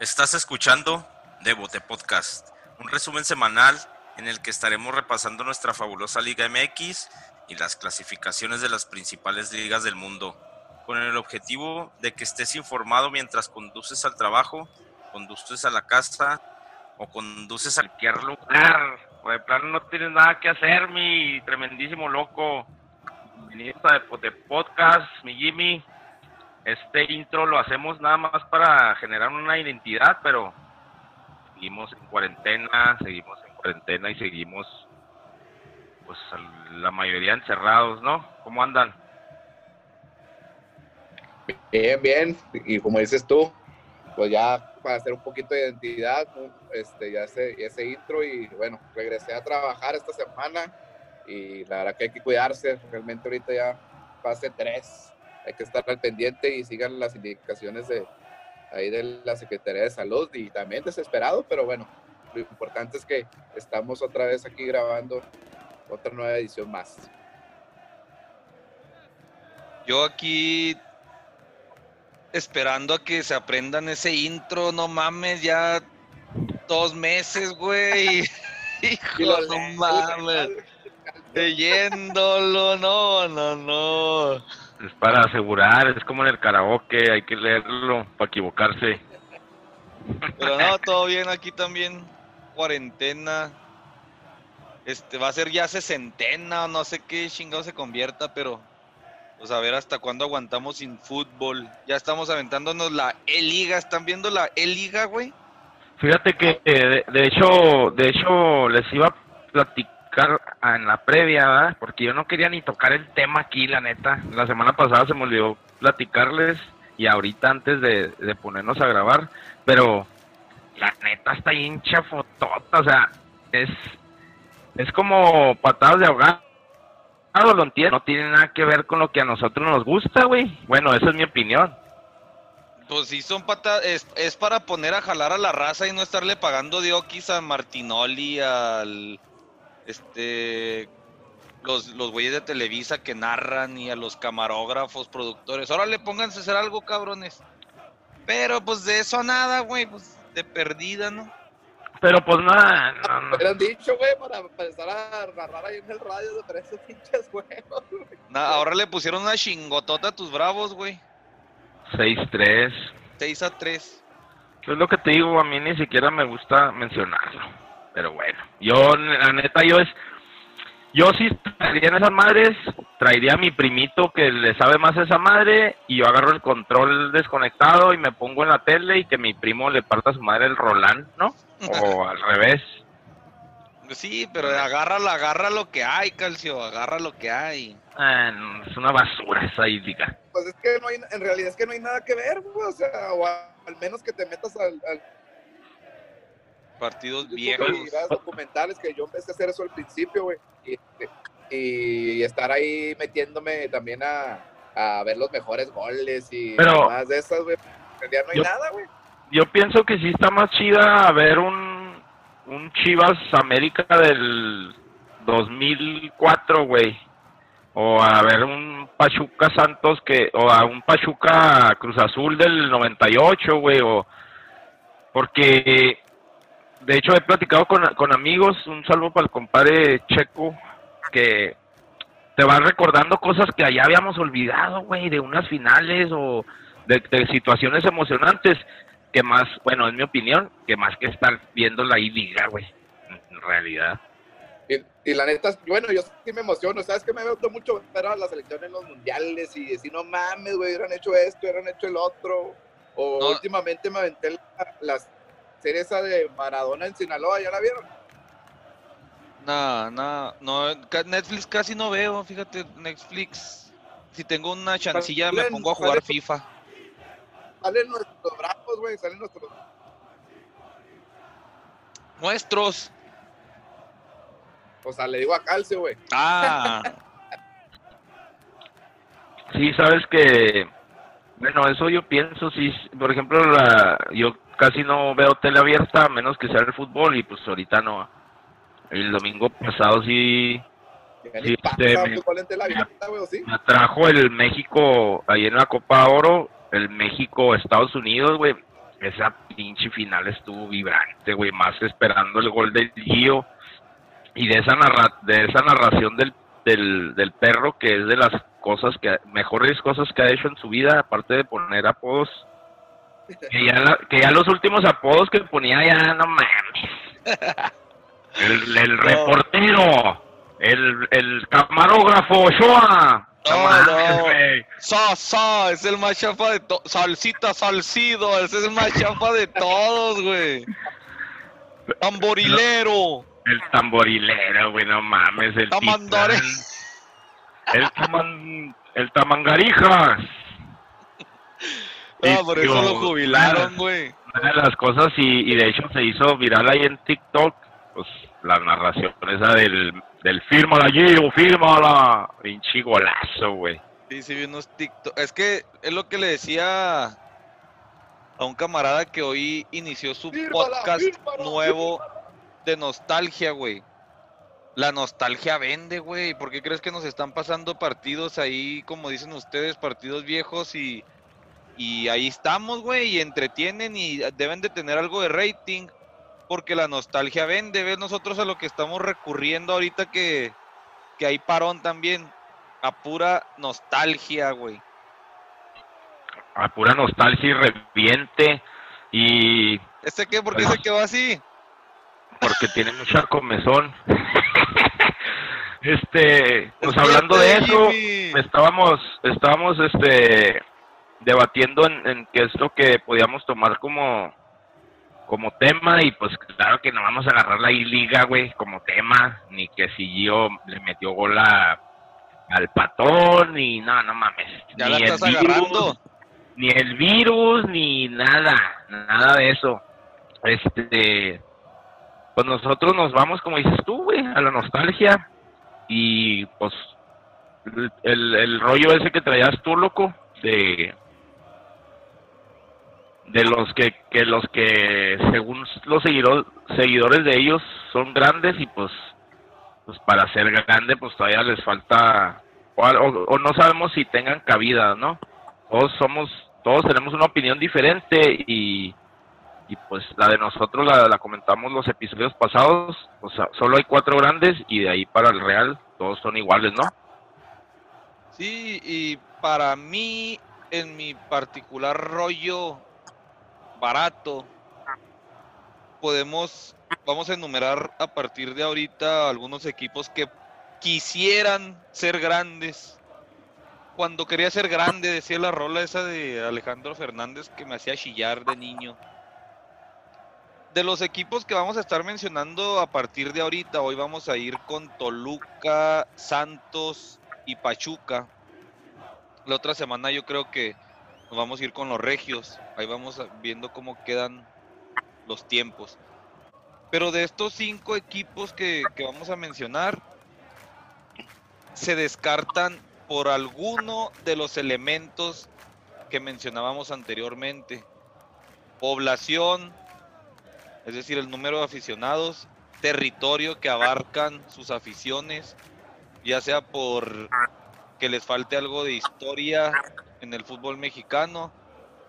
Estás escuchando Devote Podcast, un resumen semanal en el que estaremos repasando nuestra fabulosa Liga MX y las clasificaciones de las principales ligas del mundo, con el objetivo de que estés informado mientras conduces al trabajo, conduces a la casa o conduces a cualquier lugar. O de plano no tienes nada que hacer, mi tremendísimo loco. Bienvenido a Devote Podcast, mi Jimmy. Este intro lo hacemos nada más para generar una identidad, pero seguimos en cuarentena, seguimos en cuarentena y seguimos, pues la mayoría encerrados, ¿no? ¿Cómo andan? Bien, bien. Y como dices tú, pues ya para hacer un poquito de identidad, este, ya ese, ese intro y bueno, regresé a trabajar esta semana y la verdad que hay que cuidarse, realmente ahorita ya fase 3 hay que estar al pendiente y sigan las indicaciones de ahí de la Secretaría de Salud y también desesperado, pero bueno, lo importante es que estamos otra vez aquí grabando otra nueva edición más. Yo aquí esperando a que se aprendan ese intro, no mames, ya dos meses, güey. Hijo, no mames. Leyéndolo, no, no, no. Es para asegurar, es como en el karaoke, hay que leerlo para equivocarse. Pero no, todo bien aquí también. Cuarentena. Este va a ser ya sesentena, no sé qué chingado se convierta, pero pues a ver hasta cuándo aguantamos sin fútbol. Ya estamos aventándonos la E-Liga, ¿están viendo la E-Liga, güey? Fíjate que eh, de, hecho, de hecho les iba a platicar en la previa, porque yo no quería ni tocar el tema aquí, la neta. La semana pasada se me olvidó platicarles y ahorita antes de, ponernos a grabar, pero la neta está hincha fotota, o sea, es, es como patadas de ahogado, lo entiendo, no tiene nada que ver con lo que a nosotros nos gusta, güey. Bueno, esa es mi opinión. Pues sí, son patadas, es, para poner a jalar a la raza y no estarle pagando diokis a Martinoli, al este los, los güeyes de Televisa que narran y a los camarógrafos, productores. Órale, pónganse a hacer algo, cabrones. Pero pues de eso nada, güey, pues de perdida, ¿no? Pero pues nada, no, no. dicho, güey, para empezar a narrar ahí en el radio de tres pinches juegos, ahora le pusieron una chingotota a tus bravos, güey. 6-3. 6 a 3. Es lo que te digo, a mí ni siquiera me gusta mencionarlo. Pero bueno, yo, la neta, yo es. Yo sí traería en esas madres, traería a mi primito que le sabe más a esa madre y yo agarro el control desconectado y me pongo en la tele y que mi primo le parta a su madre el Roland, ¿no? O al revés. Sí, pero agarra, agarra lo que hay, Calcio, agarra lo que hay. Ah, es una basura esa diga. Pues es que no hay, en realidad es que no hay nada que ver, o sea, o al menos que te metas al partidos viejos. documentales que yo empecé a hacer eso al principio, güey. Y, estar ahí metiéndome también a, a, ver los mejores goles y más de esas, güey. Ya no hay nada, güey. Yo pienso que sí está más chida ver un, un Chivas América del 2004, güey. O a ver un Pachuca Santos que, o a un Pachuca Cruz Azul del 98, güey, o porque de hecho he platicado con, con amigos, un salvo para el compadre Checo, que te va recordando cosas que allá habíamos olvidado, güey, de unas finales o de, situaciones emocionantes, que más, bueno, en mi opinión, que más que estar viendo la I-Liga, güey, en realidad. Y, la neta, bueno, yo sí me emociono, ¿sabes que me gustado mucho ver a la selección en los mundiales y decir, no mames, güey, hubieran hecho esto, hubieran hecho el otro? O últimamente me aventé las serie esa de Maradona en Sinaloa, ¿ya la vieron? No, no, no, Netflix casi no veo, fíjate, Netflix, si tengo una chancilla me pongo a jugar FIFA. Salen nuestros bravos, güey, salen nuestros. Nuestros. O sea, le digo a Calcio, güey. Ah. sí, sabes que, bueno, eso yo pienso, sí, por ejemplo, la, yo casi no veo tele abierta, a menos que sea el fútbol, y pues ahorita no. El domingo pasado sí. sí este, me, atrajo el México, ahí en la Copa Oro, el México-Estados Unidos, güey. esa pinche final estuvo vibrante, güey, más esperando el gol del Gio y de esa narra de esa narración del, del, del perro que es de las cosas que mejores cosas que ha hecho en su vida aparte de poner apodos que ya, la- que ya los últimos apodos que ponía ya no mames el, reportero el, el camarógrafo Ochoa No, no. es el más chafa de todos. Salsita, salcido, ese es el más chafa de todos, güey. Tamborilero. el tamborilero güey no mames el Tamandare. el taman el tamangarijas Y, por eso lo jubilaron, güey. una de las cosas y, y de hecho se hizo viral ahí en TikTok, pues la narración esa del, del fírmala Gio, fírmala, pinche golazo, güey. Sí, sí, vi unos TikTok. Es que es lo que le decía a un camarada que hoy inició su Fírmala, podcast fírmala, nuevo de nostalgia, güey. La nostalgia vende, güey. ¿Por qué crees que nos están pasando partidos ahí, como dicen ustedes, partidos viejos y, y ahí estamos, güey, y entretienen y deben de tener algo de rating? Porque la nostalgia vende, ¿ves? Nosotros a lo que estamos recurriendo ahorita que, que hay parón también, a pura nostalgia, güey. A pura nostalgia y reviente y ¿Este qué? ¿Por qué se quedó así? porque tiene mucha comezón. este, pues hablando de eso, estábamos, estábamos, este, debatiendo en, en qué es lo que podíamos tomar como, como tema y pues claro que no vamos a agarrar la I-Liga, güey, como tema, ni que si Gio le metió gol a- al patón, ni no, no mames. Ya ni la el virus, agarrando. ni el virus, ni nada, nada de eso. Este, pues nosotros nos vamos, como dices tú, güey, a la nostalgia y pues el, el rollo ese que traías tú, loco, de de los que, que los que según los seguidor- seguidores de ellos son grandes y pues pues para ser grande pues todavía les falta o, o- o no sabemos si tengan cabida, ¿no? Todos somos todos tenemos una opinión diferente y y pues la de nosotros la, la comentamos los episodios pasados, o sea, solo hay cuatro grandes y de ahí para el Real todos son iguales, ¿no? Sí, y para mí, en mi particular rollo barato, podemos, vamos a enumerar a partir de ahorita algunos equipos que quisieran ser grandes. Cuando quería ser grande, decía la rola esa de Alejandro Fernández que me hacía chillar de niño. De los equipos que vamos a estar mencionando a partir de ahorita, hoy vamos a ir con Toluca, Santos y Pachuca. La otra semana yo creo que vamos a ir con los regios. Ahí vamos viendo cómo quedan los tiempos. Pero de estos cinco equipos que, que vamos a mencionar, se descartan por alguno de los elementos que mencionábamos anteriormente. Población, es decir, el número de aficionados, territorio que abarcan sus aficiones, ya sea por que les falte algo de historia en el fútbol mexicano,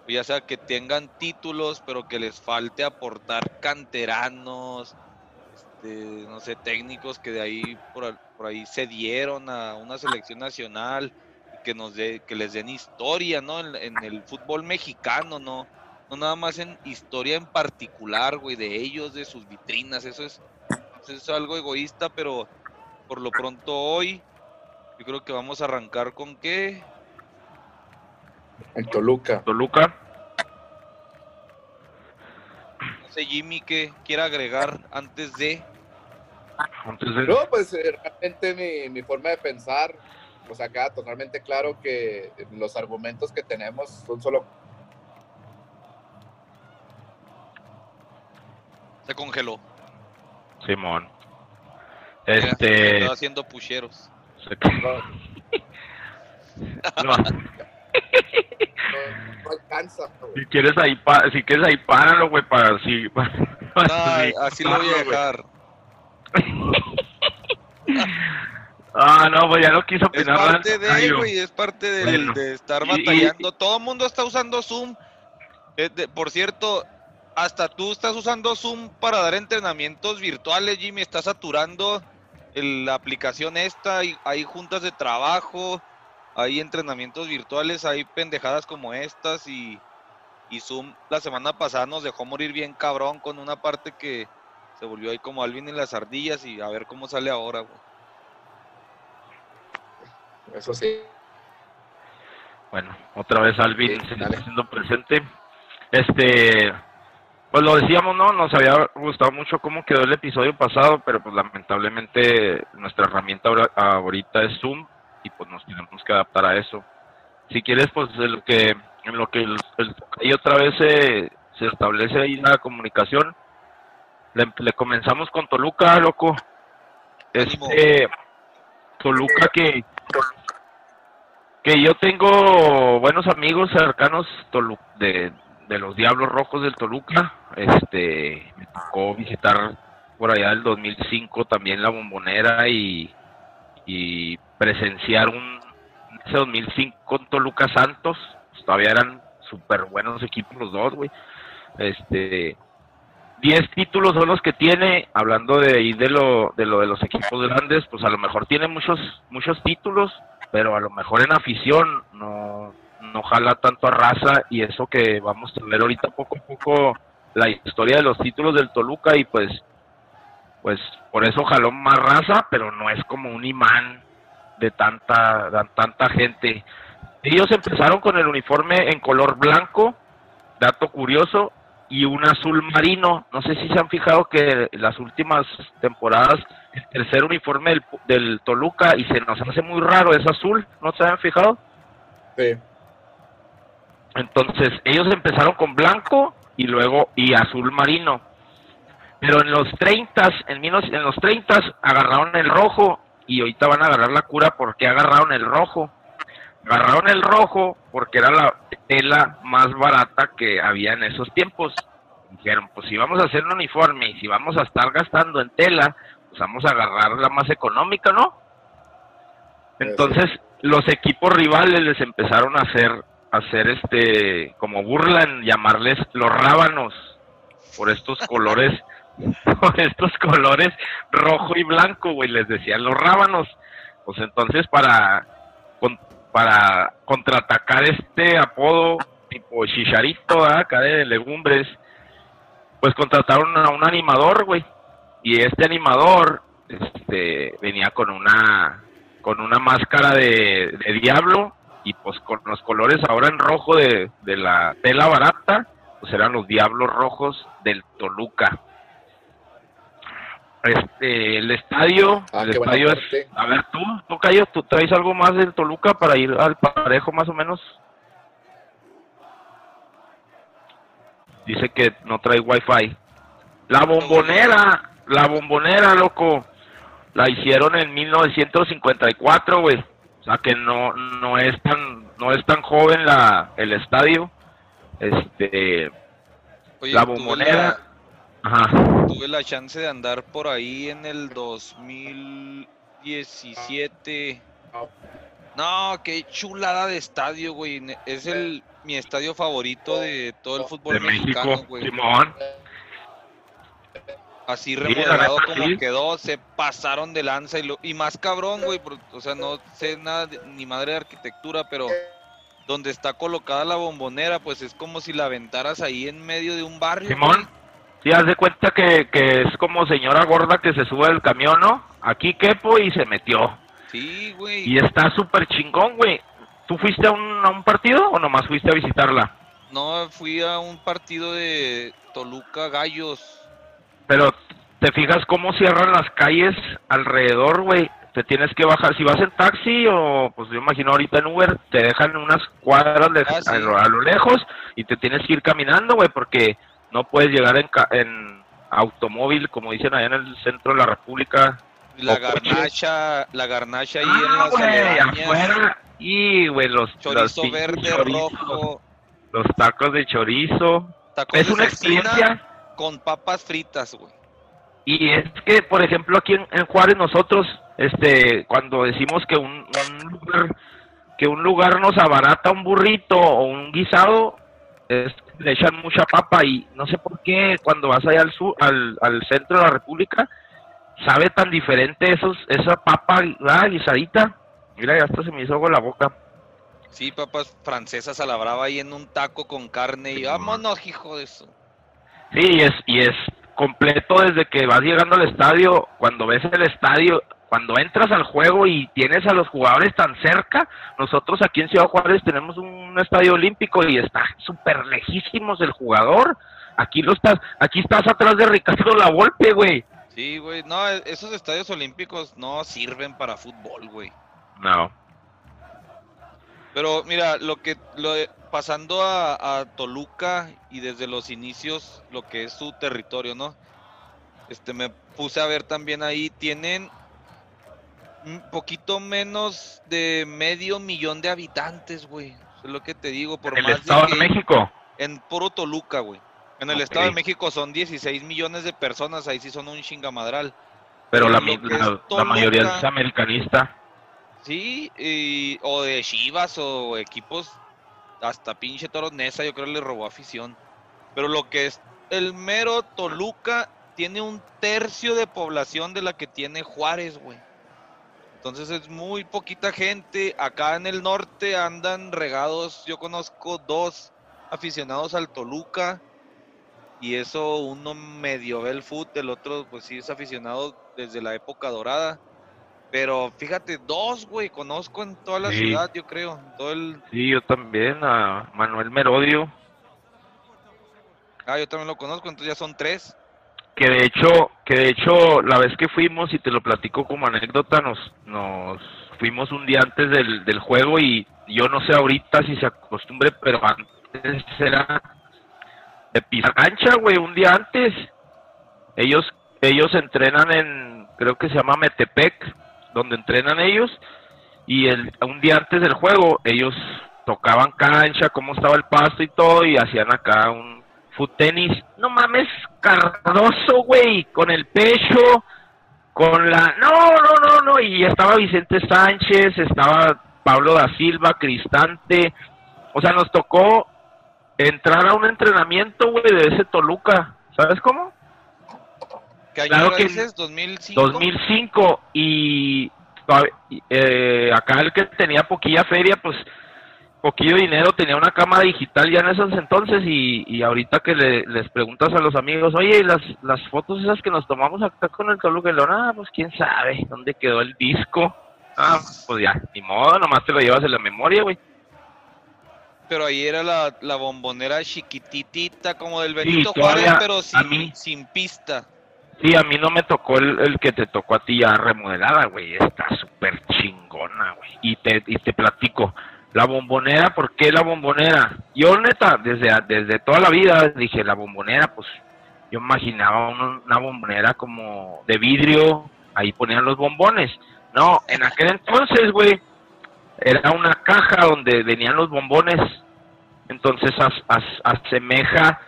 ya sea que tengan títulos, pero que les falte aportar canteranos, este, no sé, técnicos que de ahí por, por ahí se dieron a una selección nacional, que nos dé, que les den historia, ¿no? En, en el fútbol mexicano, ¿no? No nada más en historia en particular, güey, de ellos, de sus vitrinas, eso es, eso es algo egoísta, pero por lo pronto hoy, yo creo que vamos a arrancar con qué, En Toluca. Toluca, no sé, Jimmy, que quiera agregar antes de... entonces No, pues eh, realmente mi, mi forma de pensar, pues acá totalmente claro que los argumentos que tenemos son solo Se congeló. Simón. Este, Estaba haciendo pucheros. se- no, no, no, no alcanza. güey. si quieres ahí pa- si quieres ahí páralo, güey, para si para- Ay, sí, así lo voy a dejar. Ah, no, pues ya no quiso Es opinar parte nada, de, güey, es parte del- Bueno, de estar y- y- batallando. Todo el mundo está usando Zoom. Eh, de- por cierto, hasta tú estás usando Zoom para dar entrenamientos virtuales, Jimmy. Estás saturando el- la aplicación esta. Hay, hay juntas de trabajo, hay entrenamientos virtuales, hay pendejadas como estas. Y, y Zoom la semana pasada nos dejó morir bien cabrón con una parte que se volvió ahí como Alvin y las ardillas. Y a ver cómo sale ahora, güey. Eso sí. Bueno, otra vez Alvin Sí, se dale. está haciendo presente. Este, pues lo decíamos, ¿no? Nos había gustado mucho cómo quedó el episodio pasado, pero pues lamentablemente nuestra herramienta ahora- ahorita es Zoom y pues nos tenemos que adaptar a eso. Si quieres, pues en lo que, en lo que el, el- ahí otra vez se, se establece ahí la comunicación, le, le comenzamos con Toluca, loco. Este, Toluca que que yo tengo buenos amigos cercanos Tolu- de, de los Diablos Rojos del Toluca. Este, me tocó visitar por allá del 2005 también la Bombonera y, y presenciar un ese 2005 con Toluca Santos. Pues, todavía eran súper buenos equipos los dos, güey. Este, 10 títulos son los que tiene, hablando de ahí de lo, de lo de los equipos grandes, pues a lo mejor tiene muchos, muchos títulos, pero a lo mejor en afición no, no jala tanto a raza y eso que vamos a ver ahorita poco a poco la historia de los títulos del Toluca y pues pues por eso jaló más raza, pero no es como un imán de tanta de tanta gente. Ellos empezaron con el uniforme en color blanco, dato curioso, y un azul marino. No sé si se han fijado que las últimas temporadas el tercer uniforme del, del Toluca y se nos hace muy raro, es azul, ¿no se han fijado? Sí. Entonces, ellos empezaron con blanco y luego y azul marino. Pero en los 30, en, en los 30 agarraron el rojo y ahorita van a agarrar la cura porque agarraron el rojo. Agarraron el rojo porque era la tela más barata que había en esos tiempos. Dijeron, pues si vamos a hacer un uniforme y si vamos a estar gastando en tela, pues vamos a agarrar la más económica, ¿no? Entonces, los equipos rivales les empezaron a hacer, hacer este, como burla en llamarles los rábanos, por estos colores, por estos colores rojo y blanco, güey, les decían los rábanos. Pues entonces, para, para contraatacar este apodo tipo chicharito, acá de legumbres, pues contrataron a un animador, güey. Y este animador, este, venía con una, con una máscara de, de diablo y pues con los colores ahora en rojo de, de la tela barata, pues eran los diablos rojos del Toluca. Este, el estadio, Ah, el estadio es, a ver tú, Tocayo, tú traes algo más del Toluca para ir al parejo más o menos. Dice que no trae wifi. La bombonera, la bombonera, loco, la hicieron en 1954, güey. O sea que no no es tan no es tan joven la el estadio. Este, Oye, la bombonera. Ajá. tuve la chance de andar por ahí en el 2017. No, qué chulada de estadio, güey. Es el mi estadio favorito de todo el fútbol De mexicano, México, güey. Simón. Así la remodelado como sí. quedó, se pasaron de lanza y, lo, y más cabrón, güey. por- O sea, no sé nada de- ni madre de arquitectura, pero donde está colocada la bombonera, pues es como si la aventaras ahí en medio de un barrio. Simón. güey. Sí, haz de cuenta que, que es como señora gorda que se sube al camión, ¿no? Aquí quepo y se metió. Sí, güey. Y está súper chingón, güey. ¿Tú fuiste a un, a un partido o nomás fuiste a visitarla? No, fui a un partido de Toluca Gallos. Pero te fijas cómo cierran las calles alrededor, güey. Te tienes que bajar. Si vas en taxi o, pues yo imagino ahorita en Uber, te dejan unas cuadras de- Ah, sí. a, lo, a lo lejos y te tienes que ir caminando, güey, porque no puedes llegar en, ca- en automóvil, como dicen allá en el centro de la República. La garnacha, la garnacha ahí en Ah, las güey, aledañas. afuera. Y, güey, los, los Chorizo pinches verde, chorizos, rojo. Los tacos de chorizo. Tacos Es de una experiencia. con papas fritas, güey. Y es que, por ejemplo, aquí en, en Juárez nosotros, este, cuando decimos que un, un lugar, que un lugar nos abarata un burrito o un guisado, es, le echan mucha papa y no sé por qué cuando vas allá al sur, al, al centro de la República, sabe tan diferente esos, esa papa ah, guisadita. Mira, ya hasta se me hizo agua la boca. Sí, papas francesas a la brava ahí en un taco con carne y vámonos, hijo de eso. Sí, y es, y es completo desde que vas llegando al estadio, cuando ves el estadio, cuando entras al juego y tienes a los jugadores tan cerca, nosotros aquí en Ciudad Juárez tenemos un estadio olímpico y está súper lejísimos el jugador. Aquí lo estás, aquí estás atrás de Ricardo La Volpe, güey. Sí, güey, no, e, esos estadios olímpicos no sirven para fútbol, güey. No. Pero mira, lo que lo pasando a, a Toluca y desde los inicios lo que es su territorio, ¿no? Este me puse a ver también ahí tienen un poquito menos de medio millón de habitantes, güey. Es lo que te digo, por En el más Estado de de que México. en puro Toluca, güey. En el. Estado de México son 16 millones de personas, ahí sí son un chingamadral. Pero la, que mayoría es americanista. Sí, y- o de Chivas o equipos, hasta pinche Toros Nesa, yo creo le robó afición. Pero lo que es el mero Toluca tiene un tercio de población de la que tiene Juárez, güey. Entonces es muy poquita gente. Acá en el norte andan regados. Yo conozco dos aficionados al Toluca. Y eso uno medio ve el fútbol, el otro pues sí es aficionado desde la época dorada. Pero fíjate, dos, güey, conozco en toda la Sí. ciudad, yo creo. Todo el... Sí, yo también, a Manuel Merodio. Ah, yo también lo conozco, entonces ya son tres. Que de hecho, que de hecho la vez que fuimos y te lo platico como anécdota, nos, nos fuimos un día antes del, del juego y yo no sé ahorita si se acostumbre, pero antes era de pisar cancha, güey, un día antes. Ellos, ellos entrenan en, creo que se llama Metepec, donde entrenan ellos, y el, un día antes del juego ellos tocaban cancha, cómo estaba el pasto y todo, y hacían acá un foot tenis. No mames, Cardoso, güey, con el pecho, con la... No, no, no, no, y estaba Vicente Sánchez, estaba Pablo da Silva, Cristante. O sea, nos tocó entrar a un entrenamiento, güey, de ese Toluca. ¿Sabes cómo? ¿Qué Claro que dices? ¿2005? 2005 y eh, acá el que tenía poquilla feria, pues poquillo dinero, tenía una cámara digital ya en esos entonces y, y ahorita que le- les preguntas a los amigos, oye, ¿y las, las fotos esas que nos tomamos acá con el Toluca, ah, pues quién sabe, ¿dónde quedó el disco? Ah, pues ya, ni modo, nomás te lo llevas en la memoria, güey. Pero ahí era la, la bombonera chiquititita, como del Sí, Benito todavía Juárez, pero a sin, mí- sin pista. Sí, a mí no me tocó el, el que te tocó a ti ya remodelada, güey. Está súper chingona, güey. Y te, y te platico. La bombonera, ¿por qué la bombonera? Yo, neta, desde, desde toda la vida dije, la bombonera, pues yo imaginaba un- una bombonera como de vidrio, ahí ponían los bombones. No, en aquel entonces, güey, era una caja donde venían los bombones. Entonces as- as- asemeja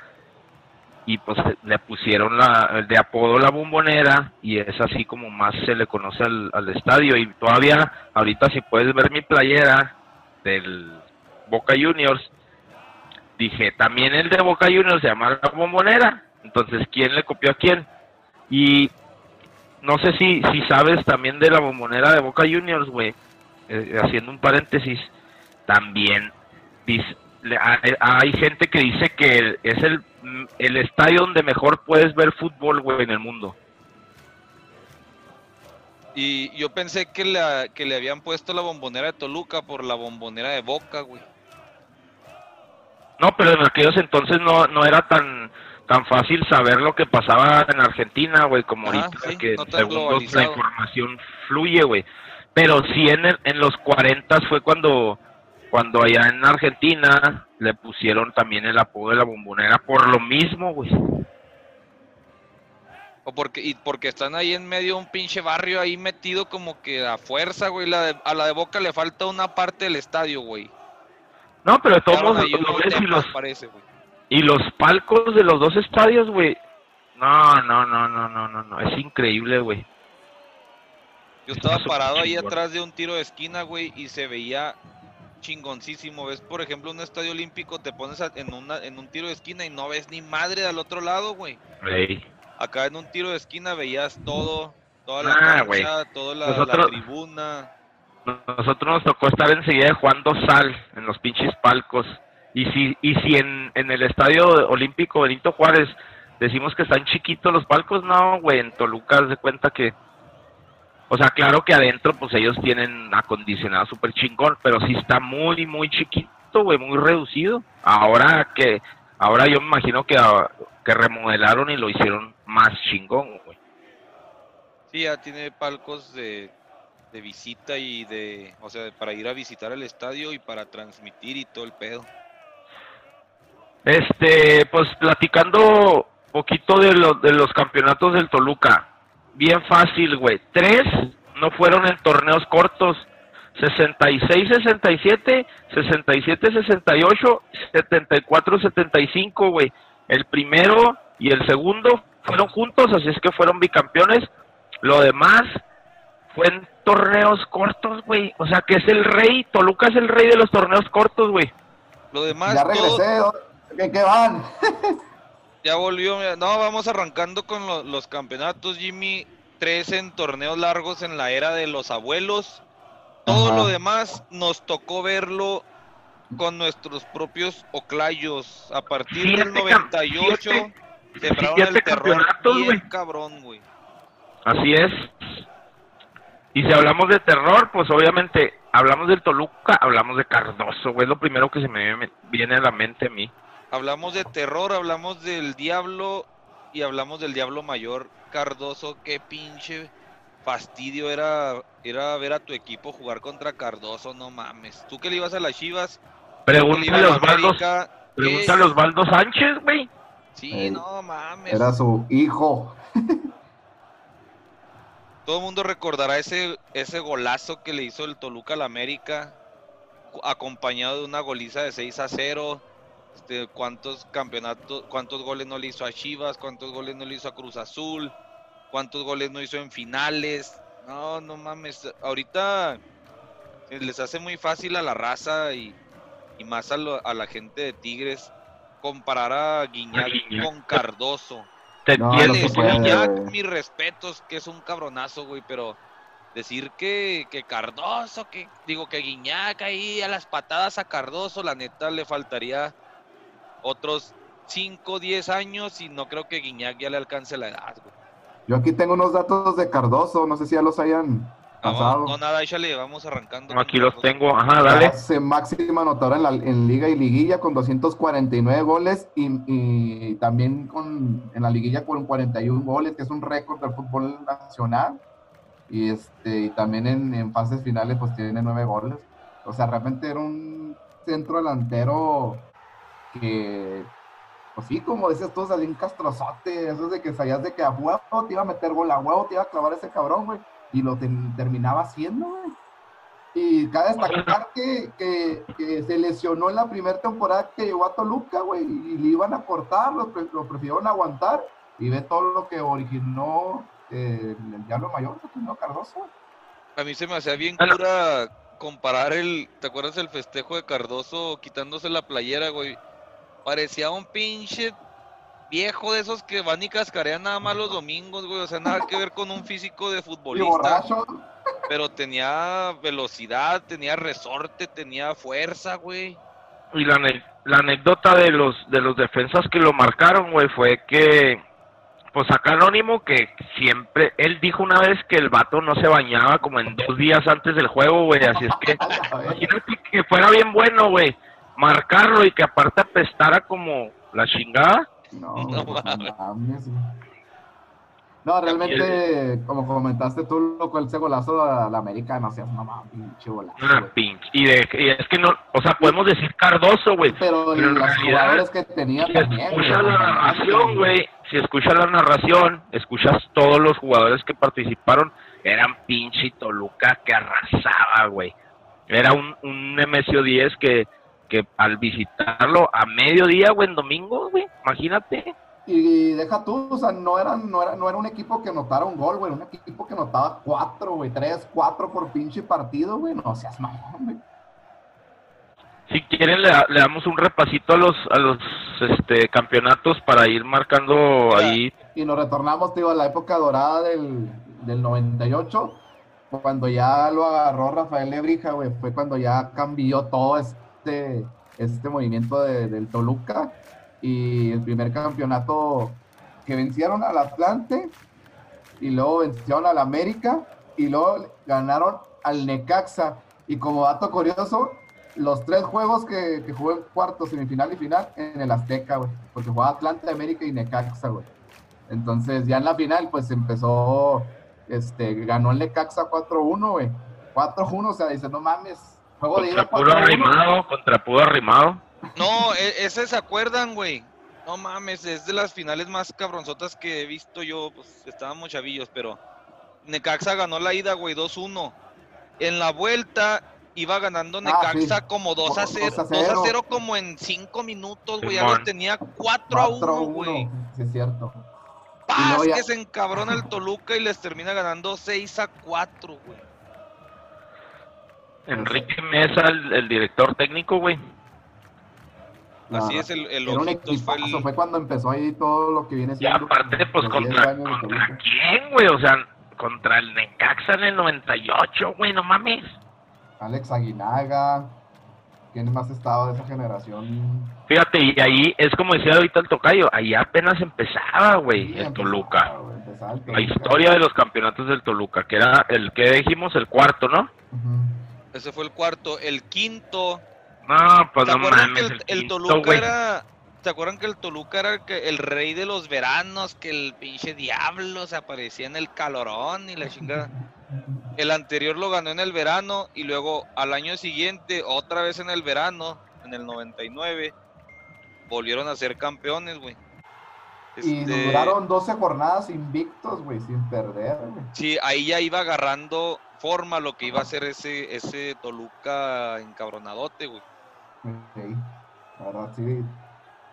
y pues le pusieron la, de apodo la bombonera y es así como más se le conoce al, al estadio y todavía ahorita si puedes ver mi playera del Boca Juniors dije también el de Boca Juniors se llama la bombonera entonces quién le copió a quién y no sé si si sabes también de la bombonera de Boca Juniors güey eh, haciendo un paréntesis también le- hay, hay gente que dice que es el, el estadio donde mejor puedes ver fútbol, güey, en el mundo. Y yo pensé que, la, que le habían puesto la bombonera de Toluca por la bombonera de Boca, güey. No, pero en aquellos entonces no, no era tan tan fácil saber lo que pasaba en Argentina, güey, como Ajá, ahorita sí, que no segundos la información fluye, güey. Pero sí en, el- en los 40 fue cuando cuando allá en Argentina le pusieron también el apodo de la bombonera por lo mismo, güey. O porque, y porque están ahí en medio de un pinche barrio ahí metido como que a fuerza, güey. La de- a la de Boca le falta una parte del estadio, güey. No, pero modos ahí lo ves y los parece, güey. Y los palcos de los dos estadios, güey. No, no, no, no, no, no, no. Es increíble, güey. Yo estaba Está parado ahí chingón. atrás de un tiro de esquina, güey, y se veía chingoncísimo. Ves, por ejemplo, un estadio olímpico, te pones en, una, en un tiro de esquina y no ves ni madre al otro lado, güey. Ey. Acá en un tiro de esquina veías todo, toda la Ah, cancha, toda la, tribuna. Nosotros nos tocó estar enseguida jugando sal en los pinches palcos. Y si, y si en, en el estadio olímpico Benito Juárez decimos que están chiquitos los palcos, no, güey, en Toluca de cuenta que... O sea, claro que adentro pues ellos tienen acondicionado súper chingón, pero sí está muy, muy chiquito, güey, muy reducido. Ahora que... Ahora yo me imagino que, ah, que remodelaron y lo hicieron más chingón, güey. Sí, ya tiene palcos de, de visita y de, o sea, para ir a visitar el estadio y para transmitir y todo el pedo. Este, pues platicando poquito de, lo- de los campeonatos del Toluca. Bien fácil, güey. Tres no fueron en torneos cortos. 66-67, 67-68, 74-75, güey. El primero y el segundo fueron juntos, así es que fueron bicampeones. Lo demás fue en torneos cortos, güey. O sea que es el rey. Toluca es el rey de los torneos cortos, güey. Lo demás, ya regresé. ¿En qué van? ya volvió. mira, No, vamos arrancando con lo- los campeonatos, Jimmy. Tres en torneos largos en la era de los abuelos. Todo Ajá. lo demás nos tocó verlo con nuestros propios oclayos. A partir del Siete cam- 98 siete- sembraron el terror bien güey. cabrón, güey. Así es. Y si hablamos de terror, pues obviamente hablamos del Toluca, hablamos de Cardoso, güey, es lo primero que se me viene- a la mente a mí. Hablamos de terror, hablamos del diablo y hablamos del diablo mayor. Cardoso, qué pinche fastidio era, era ver a tu equipo jugar contra Cardoso, no mames. Tú que le ibas a las Chivas, Pregúntale a Osvaldo, pregúntale a Osvaldo Sánchez, güey. Sí, Ey, no mames. Era su hijo. Todo el mundo recordará ese, ese golazo que le hizo el Toluca al América, acompañado de una goliza de 6 a 0. Este, cuántos campeonatos, cuántos goles no le hizo a Chivas, cuántos goles no le hizo a Cruz Azul, cuántos goles no hizo en finales. No, no mames. Ahorita eh, les hace muy fácil a la raza y, y más a, lo- a la gente de Tigres comparar a Guiñac, con Cardoso. Te No, entiendo, no Guiñac, mis respetos, que es un cabronazo, güey, pero decir que, que Cardoso, que digo que Guiñac ahí a las patadas a Cardoso, la neta le faltaría otros 5, 10 años y no creo que Guiñac ya le alcance la edad, güey. Yo aquí tengo unos datos de Cardoso, no sé si ya los hayan pasado. No, nada, échale, vamos arrancando. Aquí los tengo, ajá, dale. Hace máxima anotadora en, la, en Liga y Liguilla con 249 goles y, y también con, en la Liguilla con 41 goles, que es un récord del fútbol nacional. Y, este, y también en, en fases finales pues tiene 9 goles. O sea, realmente era un centro delantero que, pues sí, como decías tú, salía un castrozote, eso es de que sabías de que a huevo te iba a meter gol, a huevo te iba a clavar ese cabrón, güey. Y lo ten- terminaba haciendo, güey. Y cabe destacar que, que, que se lesionó en la primera temporada que llegó a Toluca, güey, y le iban a cortar, lo, pre- lo prefirieron aguantar, y ve todo lo que originó eh, el Diablo Mayor, que originó Cardoso. A mí se me hacía bien cura comparar el. ¿Te acuerdas el festejo de Cardoso quitándose la playera, güey? Parecía un pinche viejo de esos que van y cascarean nada más los domingos, güey. O sea, nada que ver con un físico de futbolista. Pero tenía velocidad, tenía resorte, tenía fuerza, güey. Y la, la anécdota de los de los defensas que lo marcaron, güey, fue que pues acá Anónimo que siempre él dijo una vez que el vato no se bañaba como en dos días antes del juego, güey, así es que imagínate que fuera bien bueno, güey, marcarlo y que aparte apestara como la chingada. No, No mames. mames, güey. No, realmente, como comentaste tú, loco, ese golazo a la América, no no mames, pinche golazo. Güey. pinche. Y, de, y es que no, o sea, podemos decir Cardoso, güey. Pero Pero en los realidad, jugadores que tenía Si también. escuchas güey, la narración, güey, si escuchas la narración, escuchas todos los jugadores que participaron, eran pinche Toluca que arrasaba, güey. Era un, un Nemesio 10 que, al visitarlo a mediodía, güey, en domingo, güey, imagínate. Y deja tú, o sea, no, eran, no, era, no era un equipo que anotara un gol, güey, un equipo que anotaba cuatro, güey, tres, cuatro por pinche partido, güey, no seas mamón, güey. Si quieren le, da- le damos un repasito a los a los este campeonatos para ir marcando ahí. Y nos retornamos, digo, a la época dorada del, del 98, cuando ya lo agarró Rafael Lebrija, güey, fue cuando ya cambió todo este, este movimiento de- del Toluca y el primer campeonato que vencieron al Atlante y luego vencieron al América y luego ganaron al Necaxa. Y como dato curioso, los tres juegos que, que jugó en cuarto, semifinal y final en el Azteca, porque jugaba Atlante, América y Necaxa, güey. Entonces, ya en la final, pues empezó, este, ganó el Necaxa 4-1, güey. 4-1, o sea, dice, no mames, juego de ida Contra puro 4-1. arrimado, contra puro arrimado. No, e- ese se acuerdan, güey. No mames, es de las finales más cabronzotas que he visto yo. Pues estábamos chavillos, pero Necaxa ganó la ida, güey, 2-1. En la vuelta iba ganando Ah, Necaxa sí. como 2 a 0. 2 a 2 a 0. 0 como en 5 minutos, güey. Ya los tenía 4 a 1, güey. Sí, es cierto. Paz, ya- que se encabrona el Toluca y les termina ganando 6 a 4, güey. Enrique Mesa, el, el director técnico, güey. Así es, el, el Era un fue equipazo, el- fue cuando empezó ahí todo lo que viene Y siendo. aparte, pues los 10 contra, quién, güey, o sea, contra el Necaxa en el 98, güey, no mames. Alex Aguinaga. ¿Quién más estaba de esa generación? Fíjate, y ahí es como decía ahorita el tocayo, ahí apenas empezaba, güey, Sí, el empezaba, Toluca. empezaba el La historia de los campeonatos del Toluca, que era el que dijimos, el cuarto, ¿no? Ujú. Ese fue el cuarto. El quinto. No, pues ¿Se no acuerdan mames, que el, el, el Toluca era. ¿Se acuerdan que el Toluca era el, que- el rey de los veranos? Que el pinche diablo se aparecía en el calorón y la chingada. El anterior lo ganó en el verano y luego al año siguiente, otra vez en el verano, en el 99, volvieron a ser campeones, güey. Y Este, duraron 12 jornadas invictos, güey, sin perder, güey. Sí, ahí ya iba agarrando forma lo que iba a ser ese, ese Toluca encabronadote, güey. Ok. La verdad, sí.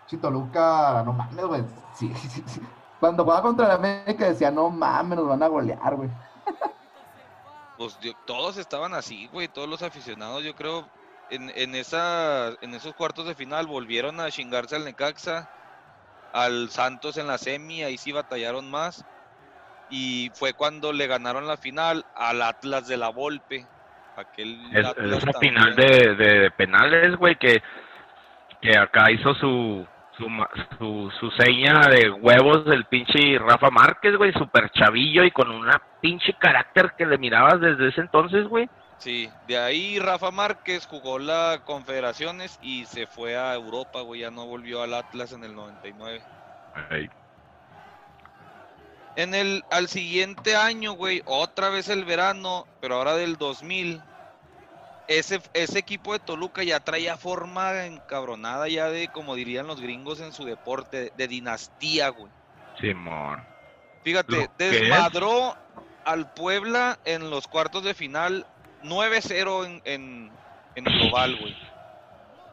Sí, Toluca, no mames, güey. Sí, sí, sí. Cuando jugaba contra el América decía, no mames, nos van a golear, güey. Pues yo- todos estaban así, güey, todos los aficionados, yo creo, en, en, esa, en esos cuartos de final volvieron a chingarse al Necaxa, al Santos en la semi, ahí sí batallaron más, y fue cuando le ganaron la final al Atlas de la Volpe, aquel Es, Atlas esa también. final de, de penales, güey, que, que acá hizo su, su, su, su seña de huevos del pinche Rafa Márquez, güey, super chavillo y con una pinche carácter que le mirabas desde ese entonces, güey. Sí, de ahí Rafa Márquez jugó la Confederaciones y se fue a Europa, güey, ya no volvió al Atlas en el 99. En el, al siguiente año, güey, otra vez el verano, pero ahora del 2000, ese, ese equipo de Toluca ya traía forma encabronada ya de, como dirían los gringos en su deporte, de dinastía, güey. Simón. Fíjate, desmadró al Puebla en los cuartos de final 9-0 en, en, en global, güey.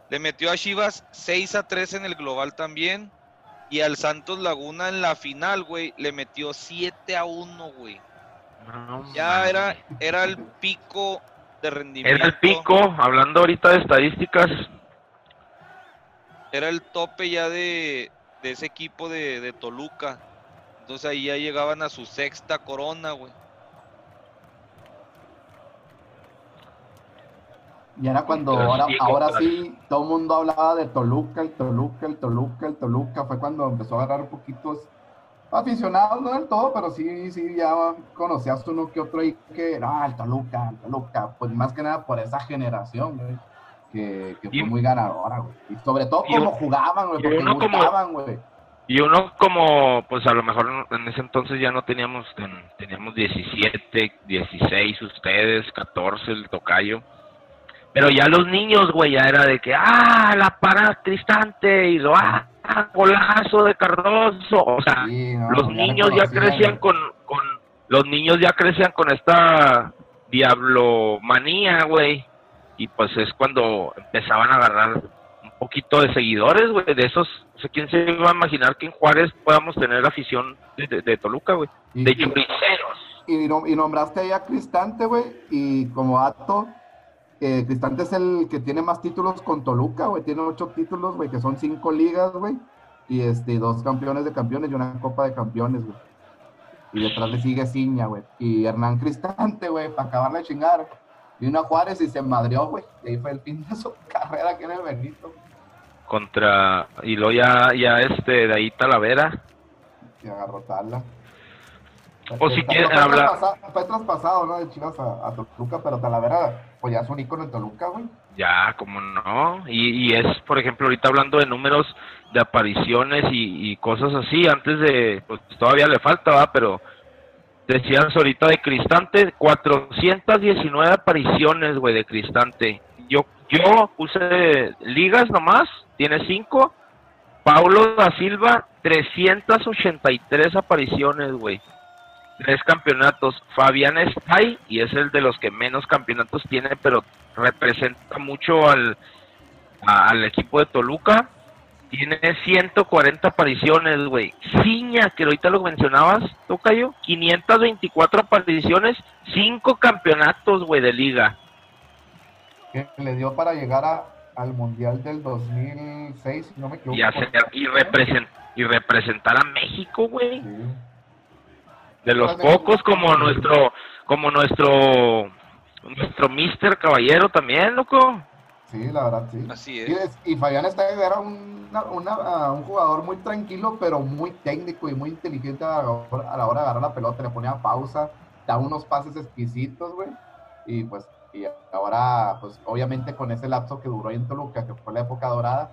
Le metió a Chivas 6-3 en el global también. Y al Santos Laguna en la final, güey, le metió 7-1, güey. No Ya era, era el pico de rendimiento. Era el pico, hablando ahorita de estadísticas, Era el tope ya de, de ese equipo de, de Toluca. Entonces ahí ya llegaban a su sexta corona, güey. Y era cuando ahora, sí, ahora sí todo el mundo hablaba de Toluca, el Toluca, el Toluca, el Toluca. Fue cuando empezó a agarrar poquitos aficionados, no del todo, pero sí, sí, ya conocías uno que otro ahí que, no, el Toluca, el Toluca. Pues más que nada por esa generación, güey, que, que fue Y- muy ganadora, güey. Y sobre todo cómo jugaban, güey, porque uno como- gustaban, güey. Y uno como, pues a lo mejor en ese entonces ya no teníamos, ten- teníamos 17, 16 ustedes, 14 el tocayo. Pero ya los niños, güey, ya era de que, ah, la para Cristante, y lo, ah, golazo de Cardoso. O sea, Sí, no, los ya niños ya crecían con, con, los niños ya crecían con esta diablomanía, güey. Y pues es cuando empezaban a agarrar un poquito de seguidores, güey, de esos, o sea, ¿quién se iba a imaginar que en Juárez podamos tener afición de, de- de Toluca, güey? De choriceros. Y, y nombraste ahí a Cristante, güey, y como dato, Cristante es el que tiene más títulos con Toluca, güey. Tiene ocho títulos, güey, que son cinco ligas, güey. Y este, dos campeones de campeones y una copa de campeones, güey. Y detrás le sigue Ciña, güey. Y Hernán Cristante, güey, para acabarle de chingar. Vino a Juárez y se madrió, güey. Y ahí fue el fin de su carrera aquí en el Benito. Contra. Y luego ya, ya este, de ahí Talavera. Y agarró tala. O si quieren fue hablar- Fue traspasado, ¿no? De Chivas a, a Toluca, pero Talavera, pues ya es un ícono en Toluca, güey. Ya, como no. Y, y es, por ejemplo, ahorita hablando de números de apariciones y, y cosas así, antes de, pues todavía le falta, ¿va? Pero decías ahorita de Cristante, 419 apariciones, güey, de Cristante. Yo, yo puse ligas nomás, tiene 5. Paulo da Silva, 383 apariciones, güey. Tres campeonatos. Fabián está ahí y es el de los que menos campeonatos tiene, pero representa mucho al, a- al equipo de Toluca. Tiene 140 apariciones, güey. Ciña, que ahorita lo mencionabas, Tocayo, 524 apariciones, 5 campeonatos, güey, de liga. Que le dio para llegar a, al Mundial del 2006, si no me equivoco. Y, hacer, y, represent- y representar a México, güey. Sí. De los pocos como nuestro, como nuestro, nuestro Mister Caballero también, loco. Sí, la verdad, sí. Así Y, es. y Fabián Esteve era un, una- una- un jugador muy tranquilo, pero muy técnico y muy inteligente a la, hora, a la hora de agarrar la pelota. Le ponía pausa, daba unos pases exquisitos, güey. Y pues, y ahora, pues obviamente con ese lapso que duró en Toluca, que fue la época dorada,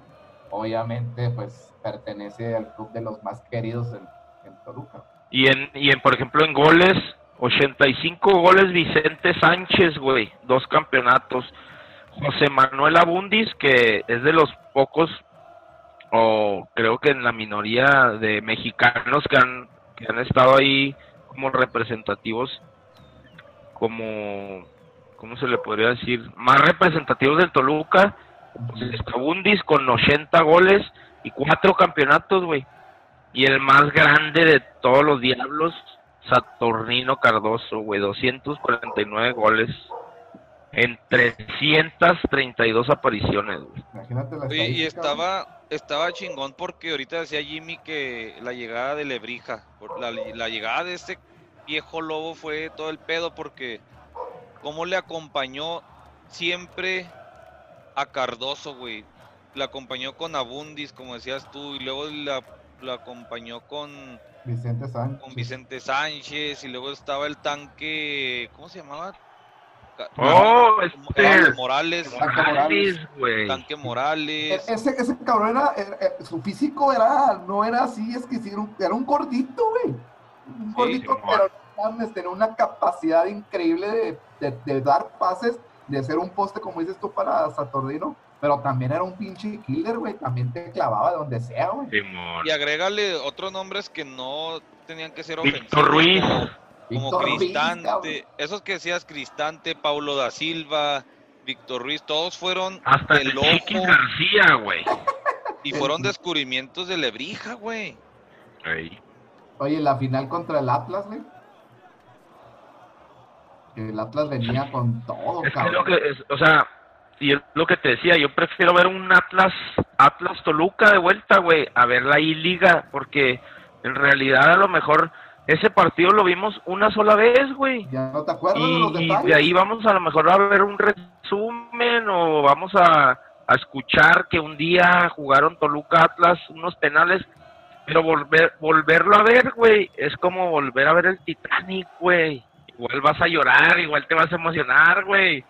obviamente, pues pertenece al club de los más queridos en, en Toluca. Y en, y en, por ejemplo, en goles, 85 goles Vicente Sánchez, güey, dos campeonatos. José Manuel Abundis, que es de los pocos, o creo que en la minoría de mexicanos que han, que han estado ahí como representativos, como, ¿cómo se le podría decir? Más representativos del Toluca, pues Abundis con 80 goles y cuatro campeonatos, güey. Y el más grande de todos los diablos, Saturnino Cardoso, güey, 249 goles en 332 apariciones, güey. Imagínate la Oye, y estaba, estaba chingón porque ahorita decía Jimmy que la llegada de Lebrija, la llegada de este viejo lobo fue todo el pedo porque cómo le acompañó siempre a Cardoso, güey. La acompañó con Abundis, como decías tú, y luego la, la acompañó con, Vicente Sánchez. con Vicente Sánchez, y luego estaba el tanque, ¿cómo se llamaba? Oh, Tanque este, Morales, Tanque Morales. güey. Tanque E- Morales. Ese, ese cabrón era, era- era- su físico era, no era así, es que sí, era un, era un gordito, güey. Un gordito, Simón. pero no mames, tenía una capacidad increíble de, de- de dar pases, de ser un poste, como dices tú, para Saturnino, pero también era un pinche killer, güey, también te clavaba de donde sea, güey. Simón. Y agrégale otros nombres que no tenían que ser ofensivos. Víctor Ruiz. Como, como Víctor Ruiz, Cristante. esos que decías Cristante, Paulo da Silva, Víctor Ruiz, todos fueron Hasta el el Chiquis ojo García, güey. y fueron descubrimientos de Lebrija, güey. Ey. Oye, la final contra el Atlas, güey. Que el Atlas venía con todo, Es que cabrón. lo que es, o sea, y es lo que te decía, yo prefiero ver un Atlas, Atlas Toluca de vuelta, güey, a ver la I-Liga, porque en realidad a lo mejor ese partido lo vimos una sola vez, güey. Ya no te acuerdas de los Y, y de ahí vamos a lo mejor a ver un resumen o vamos a, a escuchar que un día jugaron Toluca Atlas unos penales, pero volver volverlo a ver, güey, es como volver a ver el Titanic, güey. Igual vas a llorar, igual te vas a emocionar, güey.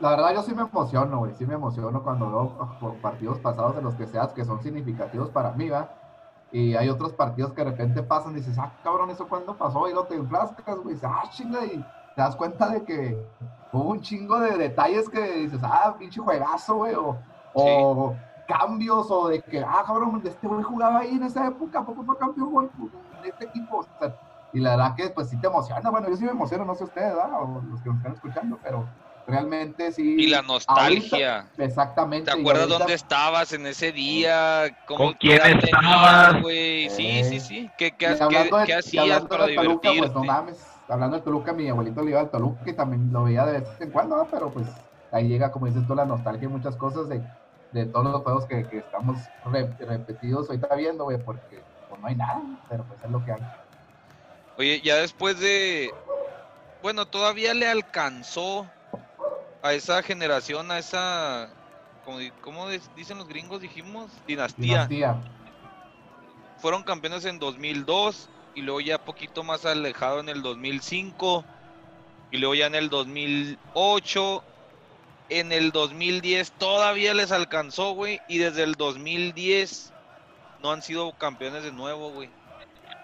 La verdad yo sí me emociono, güey, sí me emociono cuando veo ah, partidos pasados de los que seas que son significativos para mí, ¿va? Y hay otros partidos que de repente pasan y dices, ah, cabrón, ¿eso cuándo pasó? Y lo te enfrascas, güey, ah, chinga, y te das cuenta de que hubo un chingo de detalles que dices, ah, pinche juegazo, güey, o, o cambios, o de que, ah, cabrón, este güey jugaba ahí en esa época, ¿a poco fue campeón güey, de este equipo? O sea, y la verdad que, pues, sí te emociona, bueno, yo sí me emociono, no sé ustedes, ¿verdad? O los que nos están escuchando, pero realmente sí. Y la nostalgia. Ahorita- exactamente. ¿Te acuerdas ahorita- dónde estabas en ese día? ¿Cómo ¿Con quién estabas? güey? Sí, Eh. sí, sí. ¿Qué, qué, qué- hablando de- qué hacías hablando para de Toluca, divertirte? Pues no mames, hablando de Toluca, mi abuelito le iba al Toluca y también lo veía de vez en cuando, ¿no? pero pues ahí llega, como dices tú, la nostalgia y muchas cosas de, de todos los juegos que, que estamos re- repetidos ahorita viendo, güey, porque pues, no hay nada, pero pues es lo que hay. Oye, ya después de. Bueno, todavía le alcanzó a esa generación, a esa. como ¿Cómo dicen los gringos? Dijimos. Dinastía. Dinastía. Fueron campeones en 2002 y luego ya poquito más alejado en el 2005 y luego ya en el 2008. En el 2010 todavía les alcanzó, güey. Y desde el 2010 no han sido campeones de nuevo, güey.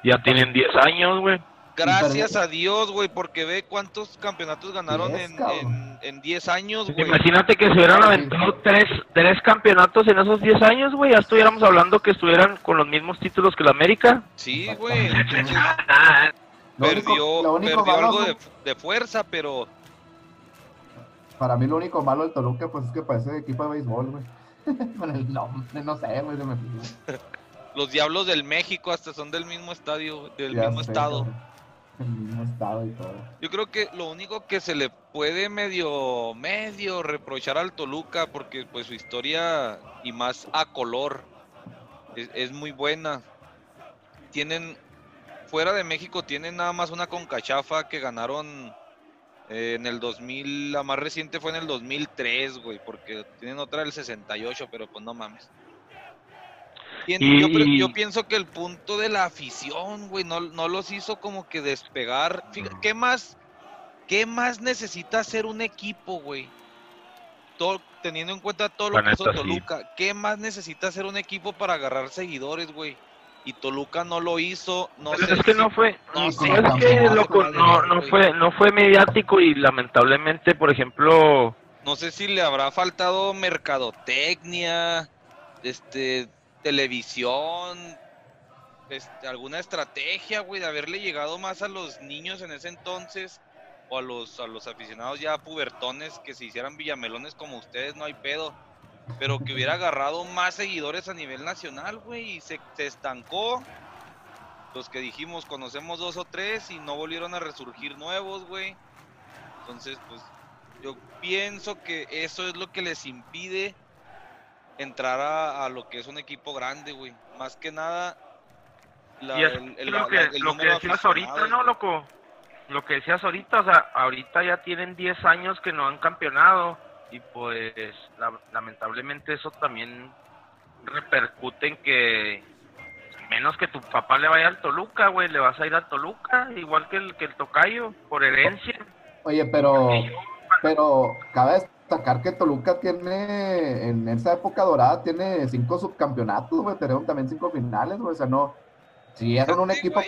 Ya tienen 10 años, güey. Gracias a Dios, güey, porque ve cuántos campeonatos ganaron en, cabrón. en, en 10 años, güey. Imagínate que se hubieran aventado tres, tres campeonatos en esos 10 años, güey. Ya estuviéramos hablando que estuvieran con los mismos títulos que la América. Sí, güey. Lo único- perdió, lo único perdió malo algo de, de fuerza, pero Para mí lo único malo del Toluca, pues es que parece equipo de béisbol, güey. Con el nombre, no sé, güey, se me los Diablos del México hasta son del mismo estadio, del Ya mismo sé, estado. El mismo estado y todo. Yo creo que lo único que se le puede medio, medio reprochar al Toluca, porque pues su historia y más a color es, muy buena. Tienen, fuera de México, tienen nada más una concachafa que ganaron eh, en el 2000, la más reciente fue en el 2003, güey, porque tienen otra del 68, pero pues no mames. Y- yo, pienso que el punto de la afición, güey, no, no los hizo como que despegar. Fíjate, ¿qué más, qué más necesita hacer un equipo, güey? Todo, teniendo en cuenta todo lo La que hizo sí. Toluca, ¿qué más necesita hacer un equipo para agarrar seguidores, güey? Y Toluca no lo hizo, no Pero sé es que si- no fue, no no sé, fue es que loco, no, no fue, no fue mediático y lamentablemente, por ejemplo, No sé si le habrá faltado mercadotecnia, este, televisión, este, alguna estrategia, güey, de haberle llegado más a los niños en ese entonces o a los, a los aficionados ya pubertones que se hicieran villamelones como ustedes, no hay pedo. Pero que hubiera agarrado más seguidores a nivel nacional, güey, y se, se estancó. Los que dijimos, conocemos dos o tres y no volvieron a resurgir nuevos, güey. Entonces, pues, yo pienso que eso es lo que les impide entrar a, a lo que es un equipo grande, güey. Más que nada, la- y es el, el- lo la- que, el lo que número de decías ahorita, ¿no, loco? Lo que decías ahorita, o sea, ahorita ya tienen 10 años que no han campeonado y pues la- lamentablemente eso también repercute en que menos que tu papá le vaya al Toluca, güey, le vas a ir al Toluca, igual que el, que el Tocayo, por herencia. Oye, pero, pero cabe destacar que Toluca tiene, en esa época dorada, tiene cinco subcampeonatos, güey, tenemos también cinco finales, güey, o sea, no, si eran un equipo,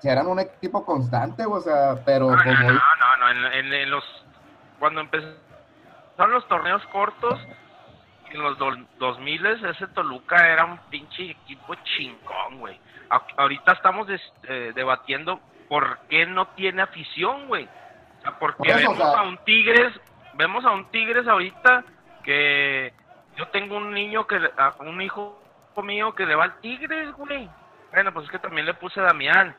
si eran un equipo constante, güey, o sea, pero No, como, no, no, no, en, en- en los cuando empezaron los torneos cortos en los do, 2000 ese Toluca era un pinche equipo chingón, güey. Ahorita estamos des- eh, debatiendo por qué no tiene afición, güey. O sea, porque Por eso, o vemos sea- a un Tigres, vemos a un Tigres ahorita que yo tengo un niño que a un hijo mío que le va al Tigres, güey. Bueno, pues es que también le puse Damián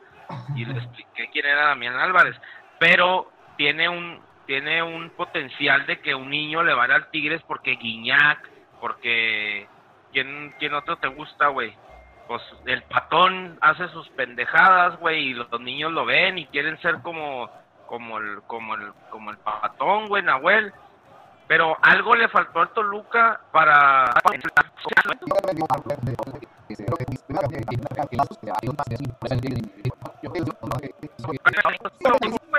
y le expliqué quién era Damián Álvarez, pero tiene un tiene un potencial de que un niño le vaya al Tigres porque Guiñac, porque quién quién otro te gusta, güey. Pues el patón hace sus pendejadas, güey, y los niños lo ven y quieren ser como como el como el como el patón, güey, Nahuel. Pero algo le faltó al Toluca para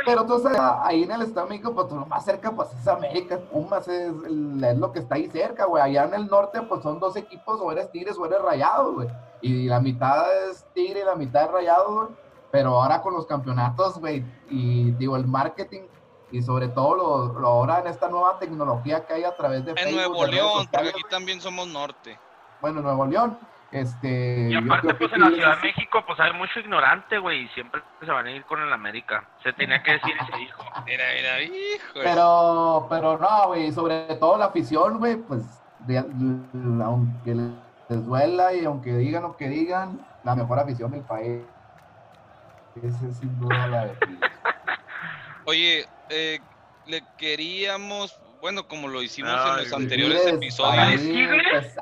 Pero entonces ahí en el Estado México, pues lo más cerca pues es América, Pumas es, es lo que está ahí cerca, güey. Allá en el norte pues son dos equipos, o eres Tigres o eres Rayados, güey. Y la mitad es Tigre y la mitad es Rayados, güey. Pero ahora con los campeonatos, güey, y digo, el marketing y sobre todo lo, lo ahora en esta nueva tecnología que hay a través de En Facebook, Nuevo de León, porque aquí también somos norte. bueno, Nuevo León, este... Y yo aparte, pues en la Ciudad es- de México, pues hay mucho ignorante, güey, y siempre se van a ir con el América. Se tenía que decir y se dijo. Mira, mira, hijo. de- Pero, pero no, güey, sobre todo la afición, güey, pues, de- aunque les duela y aunque digan lo que digan, la mejor afición del país. Esa es sin duda la de Tigres. Oye, eh, le queríamos, Bueno, como lo hicimos Ay, en los Tigres, anteriores Tigres, episodios. ¿Tigres? pues,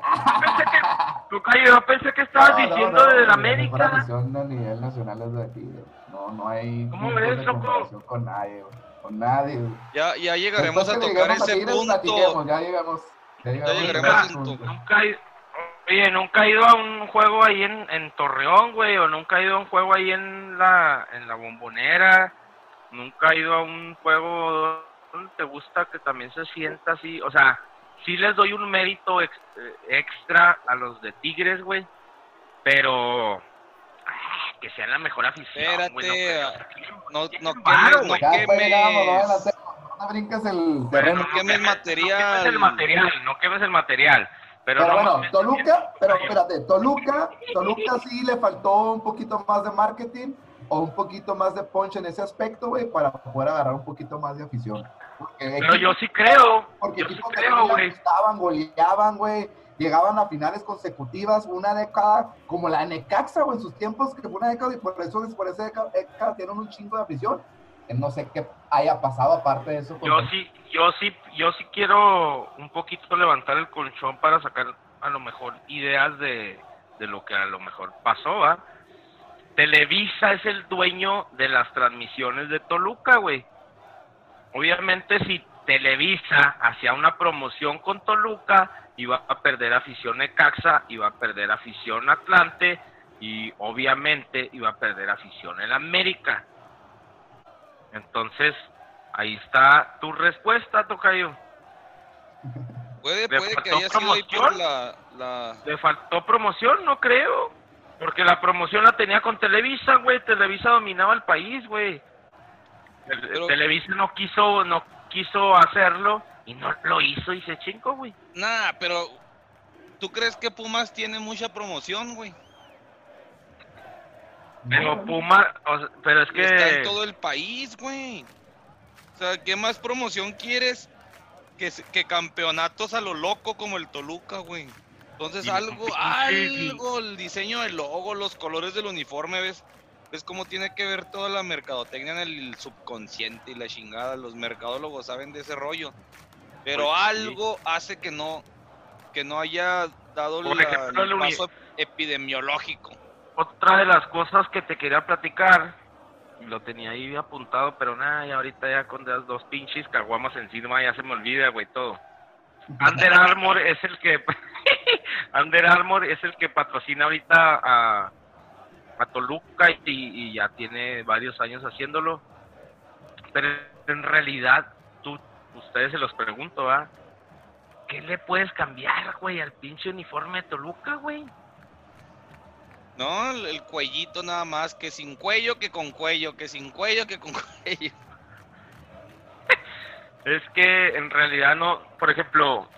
Tocayo, yo pensé que estabas no, no, diciendo no, de la la América. afición a nivel nacional es de aquí. No, no hay ¿Cómo ves, loco? con nadie. Con nadie. Ya, ya llegaremos a tocar ese Tigres, punto. platiquemos, Ya llegamos. Ya llegamos, llegaremos a a ese un punto. Nunca he, oye, nunca he ido a un juego ahí en, en Torreón, güey, o nunca he ido a un juego ahí en la, en la bombonera, nunca he ido a un juego donde te gusta que también se sienta así, o sea, sí les doy un mérito ex- eh, extra a los de Tigres, güey, pero ah, que sean la mejor afición, güey, no Espérate, creo. No, no quemes, varo, no güey. No a quemes. hacer- no te brinques el Bueno, terreno. no quemes No material. quemes el material, no quemes el material. Pero, Pero no bueno, Toluca, pero espérate, Toluca, Toluca sí le faltó un poquito más de marketing o un poquito más de punch en ese aspecto, güey, para poder agarrar un poquito más de afición. Porque Pero yo sí creo, porque yo sí creo, güey. gustaban, goleaban, güey, llegaban a finales consecutivas, una década, como la Necaxa, güey, en sus tiempos, que fue una década, y por eso, por esa década, década tienen un chingo de afición. No sé qué haya pasado aparte de eso. Yo sí, yo sí, yo sí quiero un poquito levantar el colchón para sacar a lo mejor ideas de, de lo que a lo mejor pasó, ¿va? Televisa es el dueño de las transmisiones de Toluca, güey. Obviamente si Televisa hacía una promoción con Toluca, iba a perder afición Necaxa, iba a perder afición Atlante y obviamente iba a perder afición el América. Entonces, ahí está tu respuesta, Tocayo. Puede, ¿Le puede que haya sido ahí por promoción? la, la... ¿Le faltó promoción? No creo. Porque la promoción la tenía con Televisa, güey. Televisa dominaba el país, güey. Pero- Televisa no quiso, no quiso hacerlo y no lo hizo y se chingó, güey. Nah, pero... ¿Tú crees que Pumas tiene mucha promoción, güey? Pero Puma, o sea, pero es Está en que todo el país, güey. O sea, ¿qué más promoción quieres que, que campeonatos a lo loco como el Toluca, güey? Entonces algo, algo, el diseño del logo, los colores del uniforme, ¿ves? ¿Ves cómo tiene que ver toda la mercadotecnia en el subconsciente y la chingada? Los mercadólogos saben de ese rollo. Pero sí. algo hace que no, que no haya dado la- ejemplo, el paso epidemiológico. otra de las cosas que te quería platicar, lo tenía ahí apuntado, pero nada, y ahorita ya con las dos pinches caguamas encima ya se me olvida, güey, todo. Under Armour es el que Under Armour es el que patrocina ahorita a, a Toluca y, ya tiene varios años haciéndolo. Pero en realidad, tú, ustedes se los pregunto, ¿ah? ¿Qué le puedes cambiar, güey, al pinche uniforme de Toluca, güey? No, el, el cuellito nada más, que sin cuello que con cuello, que sin cuello que con cuello. Es que en realidad no, por ejemplo,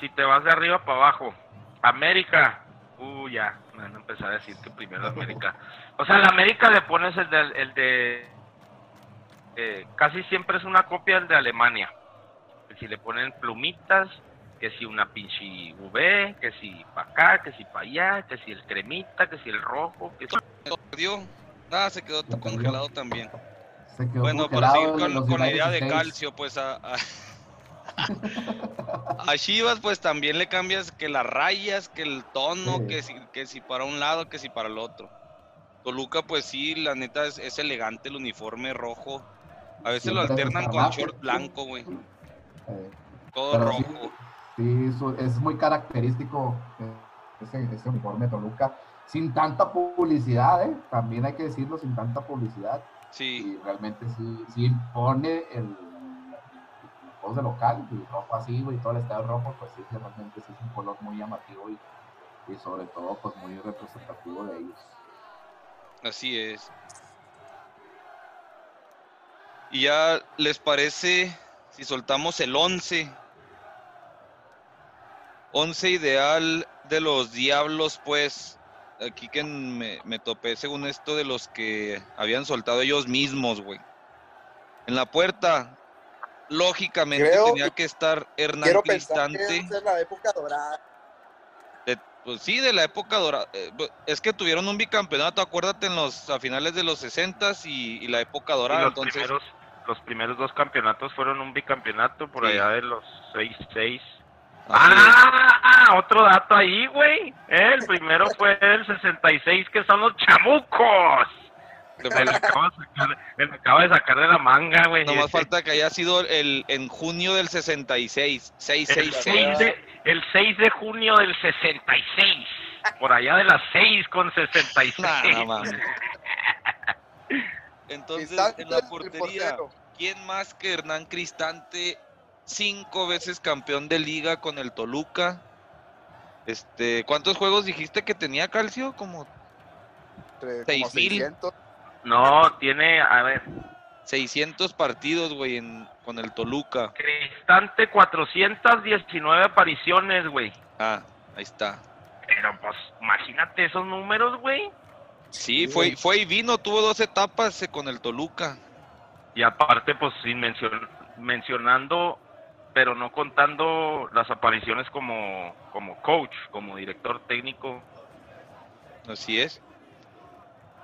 si te vas de arriba para abajo, América, uh, ya, me van a empezar a decir que primero América. O sea, la América le pones el de, el de eh, casi siempre es una copia del de Alemania. Que si le ponen plumitas, que si una pinche V, que si para acá, que si para allá, que si el cremita, que si el rojo, que si... Nada, se quedó congelado también. Se quedó Bueno, para seguir con, la idea de calcio, pues a, a, a Chivas, pues también le cambias que las rayas, que el tono, Sí. que si, que si para un lado, que si para el otro. Toluca, pues sí, la neta es, es elegante el uniforme rojo. A veces lo alternan con short blanco, güey. Eh, Todo sí, rojo. Sí, es muy característico ese, ese uniforme Toluca. Sin tanta publicidad, ¿eh? También hay que decirlo, sin tanta publicidad. Sí, Y realmente sí, sí impone el, el juego de local, y rojo así, güey, todo el estado rojo, pues sí, sí, realmente sí es un color muy llamativo y, y sobre todo, pues muy representativo de ellos. así es. Y ya les parece si soltamos el 11. 11 ideal de los diablos, pues. Aquí que me, me topé según esto de los que habían soltado ellos mismos, güey. En la puerta, lógicamente Creo- tenía que estar Hernán Quiero pensar que Cristante. es la época dorada. De- pues sí, de la época dorada. Eh, es que tuvieron un bicampeonato, acuérdate, en los, a finales de los 60 y, y la época y dorada. los Entonces, primeros los primeros dos campeonatos fueron un bicampeonato por Sí. allá de los 6-6. Es. Ah, otro dato ahí, güey. El primero fue el 66, que son los chamucos. Me lo acabo de sacar, me lo acabo de, sacar de la manga, güey. Nomás Este, falta que haya sido el en junio del 66. el 666. 6, de, el 6 de junio del 66. Por allá de las 6 con 66. Nah, no mames. Entonces, en la el portería. ¿quién más que Hernán Cristante? Cinco veces campeón de liga con el Toluca. Este, ¿cuántos juegos dijiste que tenía Calcio? Como Seis como mil. 600. No, tiene, a ver, 600 partidos, güey, en- con el Toluca. Cristante 419 apariciones, güey. Ah, ahí está. Pero pues, imagínate esos números, güey. Sí, fue, fue y vino, tuvo dos etapas eh, con el Toluca. Y aparte, pues, sin mencion- mencionando, pero no contando las apariciones como, como coach, como director técnico. Así es.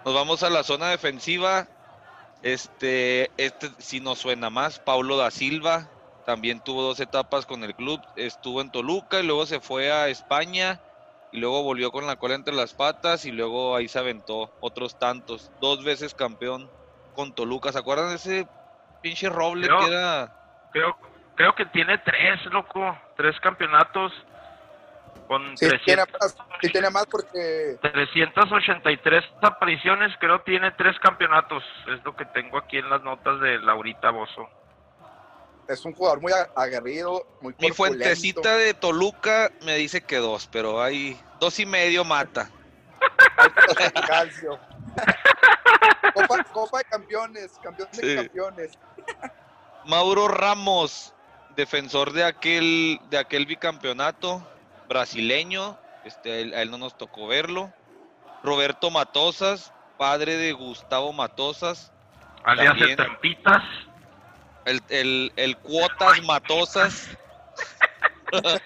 Nos vamos a la zona defensiva. Este, este sí nos suena más. Paulo da Silva también tuvo dos etapas con el club. Estuvo en Toluca y luego se fue a España y luego volvió con la cola entre las patas y luego ahí se aventó otros tantos. Dos veces campeón con Toluca. ¿Se acuerdan de ese pinche roble Creo- que era? Creo, creo que tiene tres, loco, tres campeonatos. Con Sí, tiene 300 más, sí tiene más porque 383 apariciones, creo tiene tres campeonatos. Es lo que tengo aquí en las notas de Laurita Bozo. es un jugador muy a- aguerrido, muy Mi fuentecita de Toluca me dice que dos, pero hay dos y medio mata. Calcio. Copa, Copa de Campeones, campeón de Sí. campeones. Mauro Ramos, defensor de aquel, de aquel bicampeonato brasileño, este, a él, a él no nos tocó verlo. Roberto Matosas, padre de Gustavo Matosas, Alias el Trampitas. el, el, el Cuotas Matosas.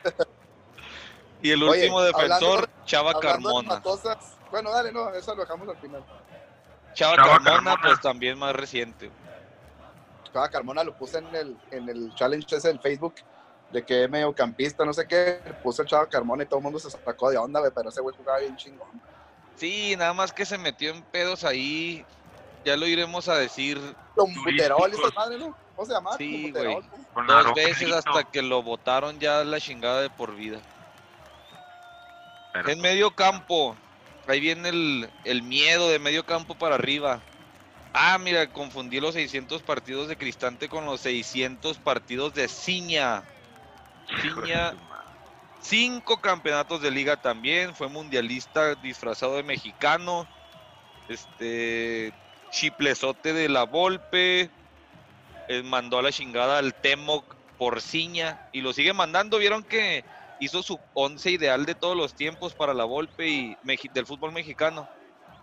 y el Oye, último defensor, hablando- Chava Hablando de Carmona. Matosas, bueno, dale, no, eso lo dejamos al final. Chava, Chava Carmona, Carmona. pues también más reciente. Cada Carmona lo puse en el, en el challenge ese del Facebook de que mediocampista, no sé qué, puse el Chava Carmona y todo el mundo se sacó de onda, pero ese güey jugaba bien chingón. Sí, nada más que se metió en pedos ahí. Ya lo iremos a decir buterol, esa madre, ¿no? ¿Cómo se llama? Sí, güey. dos veces hasta que lo botaron ya la chingada de por vida. Pero, En medio campo, ahí viene el, el miedo de medio campo para arriba. Ah, mira, confundí los 600 partidos de Cristante con los 600 partidos de Ciña. Ciña, cinco campeonatos de liga también, fue mundialista disfrazado de mexicano. Este, chiplezote de la Volpe, eh, mandó a la chingada al Temoc por Ciña y lo sigue mandando. Vieron que hizo su once ideal de todos los tiempos para la Volpe y del fútbol mexicano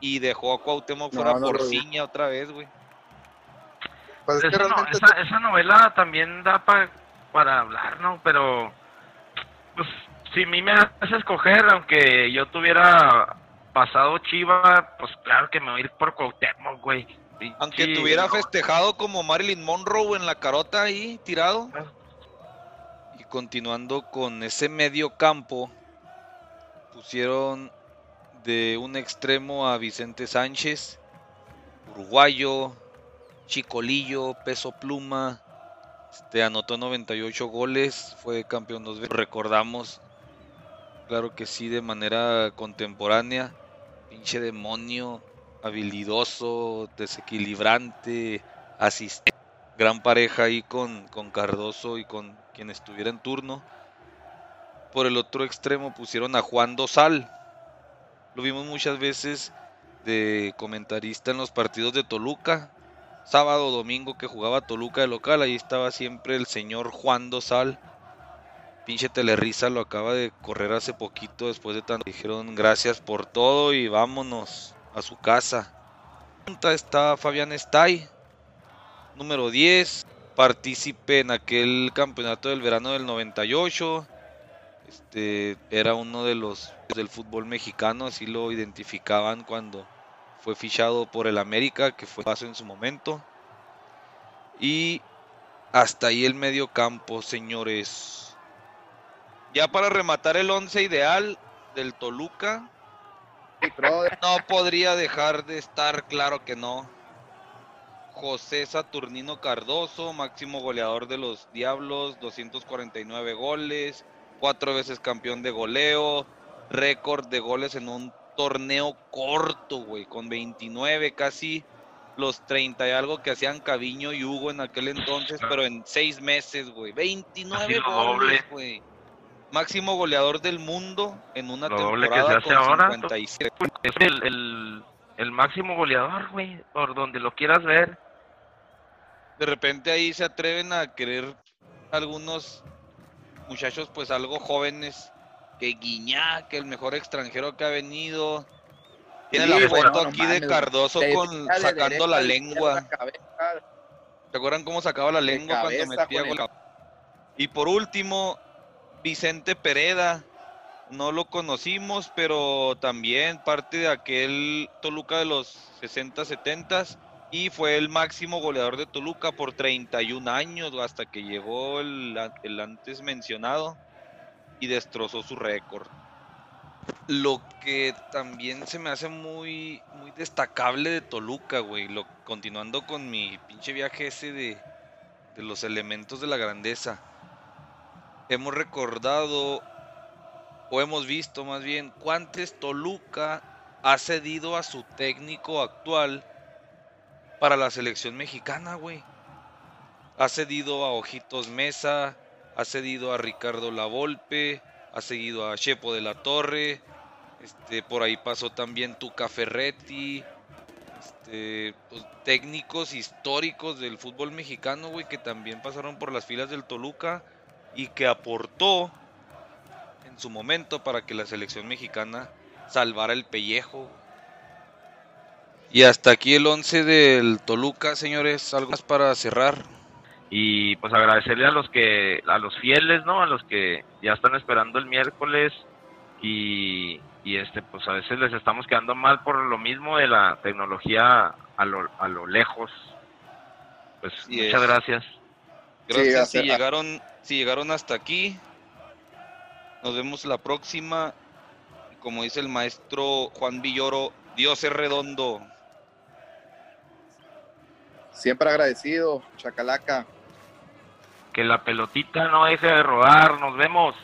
y dejó a Cuauhtémoc No, fuera no. Ciña otra vez, güey. Pues es que Esa, no- esa- esa novela también da pa- para hablar, ¿no? Pero, pues, si a mí me hace escoger, aunque yo tuviera pasado Chiva, pues claro que me voy a ir por Cuauhtémoc, güey. Aunque tuviera no, festejado como Marilyn Monroe en la carota ahí tirado. Ah. Y continuando con ese medio campo, pusieron de un extremo a Vicente Sánchez, uruguayo, chicolillo, peso pluma, este, anotó 98 goles, fue campeón dos veces. Recordamos, claro que sí, de manera contemporánea, pinche demonio, habilidoso, desequilibrante, asistente. Gran pareja ahí con, con Cardoso y con quien estuviera en turno. Por el otro extremo pusieron a Juan Dosal. Lo vimos muchas veces de comentarista en los partidos de Toluca. Sábado domingo que jugaba Toluca de local, ahí estaba siempre el señor Juan Dosal. Pinche Telerisa lo acaba de correr hace poquito después de tanto. Dijeron gracias por todo y vámonos a su casa. Está Fabián Stay, número 10, partícipe en aquel campeonato del verano del 98. Este era uno de los del fútbol mexicano, así lo identificaban cuando fue fichado por el América, que fue paso en su momento. Y hasta ahí el medio campo, señores. Ya para rematar el once ideal del Toluca, no podría dejar de estar claro que no. José Saturnino Cardoso, máximo goleador de los Diablos, 249 goles, cuatro veces campeón de goleo, récord de goles en un torneo corto, güey, con 29, casi los 30 y algo que hacían Caviño y Hugo en aquel entonces, pero en seis meses, güey. 29 goles, güey. Máximo goleador del mundo en una temporada que se hace con ahora, 57. Es el, el, el máximo goleador, güey, por donde lo quieras ver. De repente ahí se atreven a querer algunos muchachos pues algo jóvenes que Guiñac, el mejor extranjero que ha venido. Tiene la foto aquí de Cardoso con, sacando la lengua. ¿Se acuerdan cómo sacaba la lengua cuando metía gol? Y por último, Vicente Pereda. No lo conocimos, pero también parte de aquel Toluca de los 60, 70 y fue el máximo goleador de Toluca por 31 años hasta que llegó el, el antes mencionado y destrozó su récord. Lo que también se me hace muy, muy destacable de Toluca, güey, lo, continuando con mi pinche viaje ese de, de los elementos de la grandeza. Hemos recordado, o hemos visto más bien, cuántos Toluca ha cedido a su técnico actual para la selección mexicana, güey. Ha cedido a Ojitos Mesa, ha cedido a Ricardo Lavolpe, ha seguido a Chepo de la Torre, este, por ahí pasó también Tuca Ferretti, este, pues, técnicos históricos del fútbol mexicano, güey, que también pasaron por las filas del Toluca y que aportó en su momento para que la selección mexicana salvara el pellejo. Y hasta aquí el 11 del Toluca, señores, algo más para cerrar y pues agradecerle a los que a los fieles no a los que ya están esperando el miércoles. Y, y este pues a veces les estamos quedando mal por lo mismo de la tecnología a lo, a lo lejos. Pues muchas gracias. Gracias. Si llegaron si llegaron hasta aquí nos vemos la próxima. Como dice el maestro Juan Villoro Dios es redondo siempre agradecido chacalaca que la pelotita no deje de rodar. Nos vemos.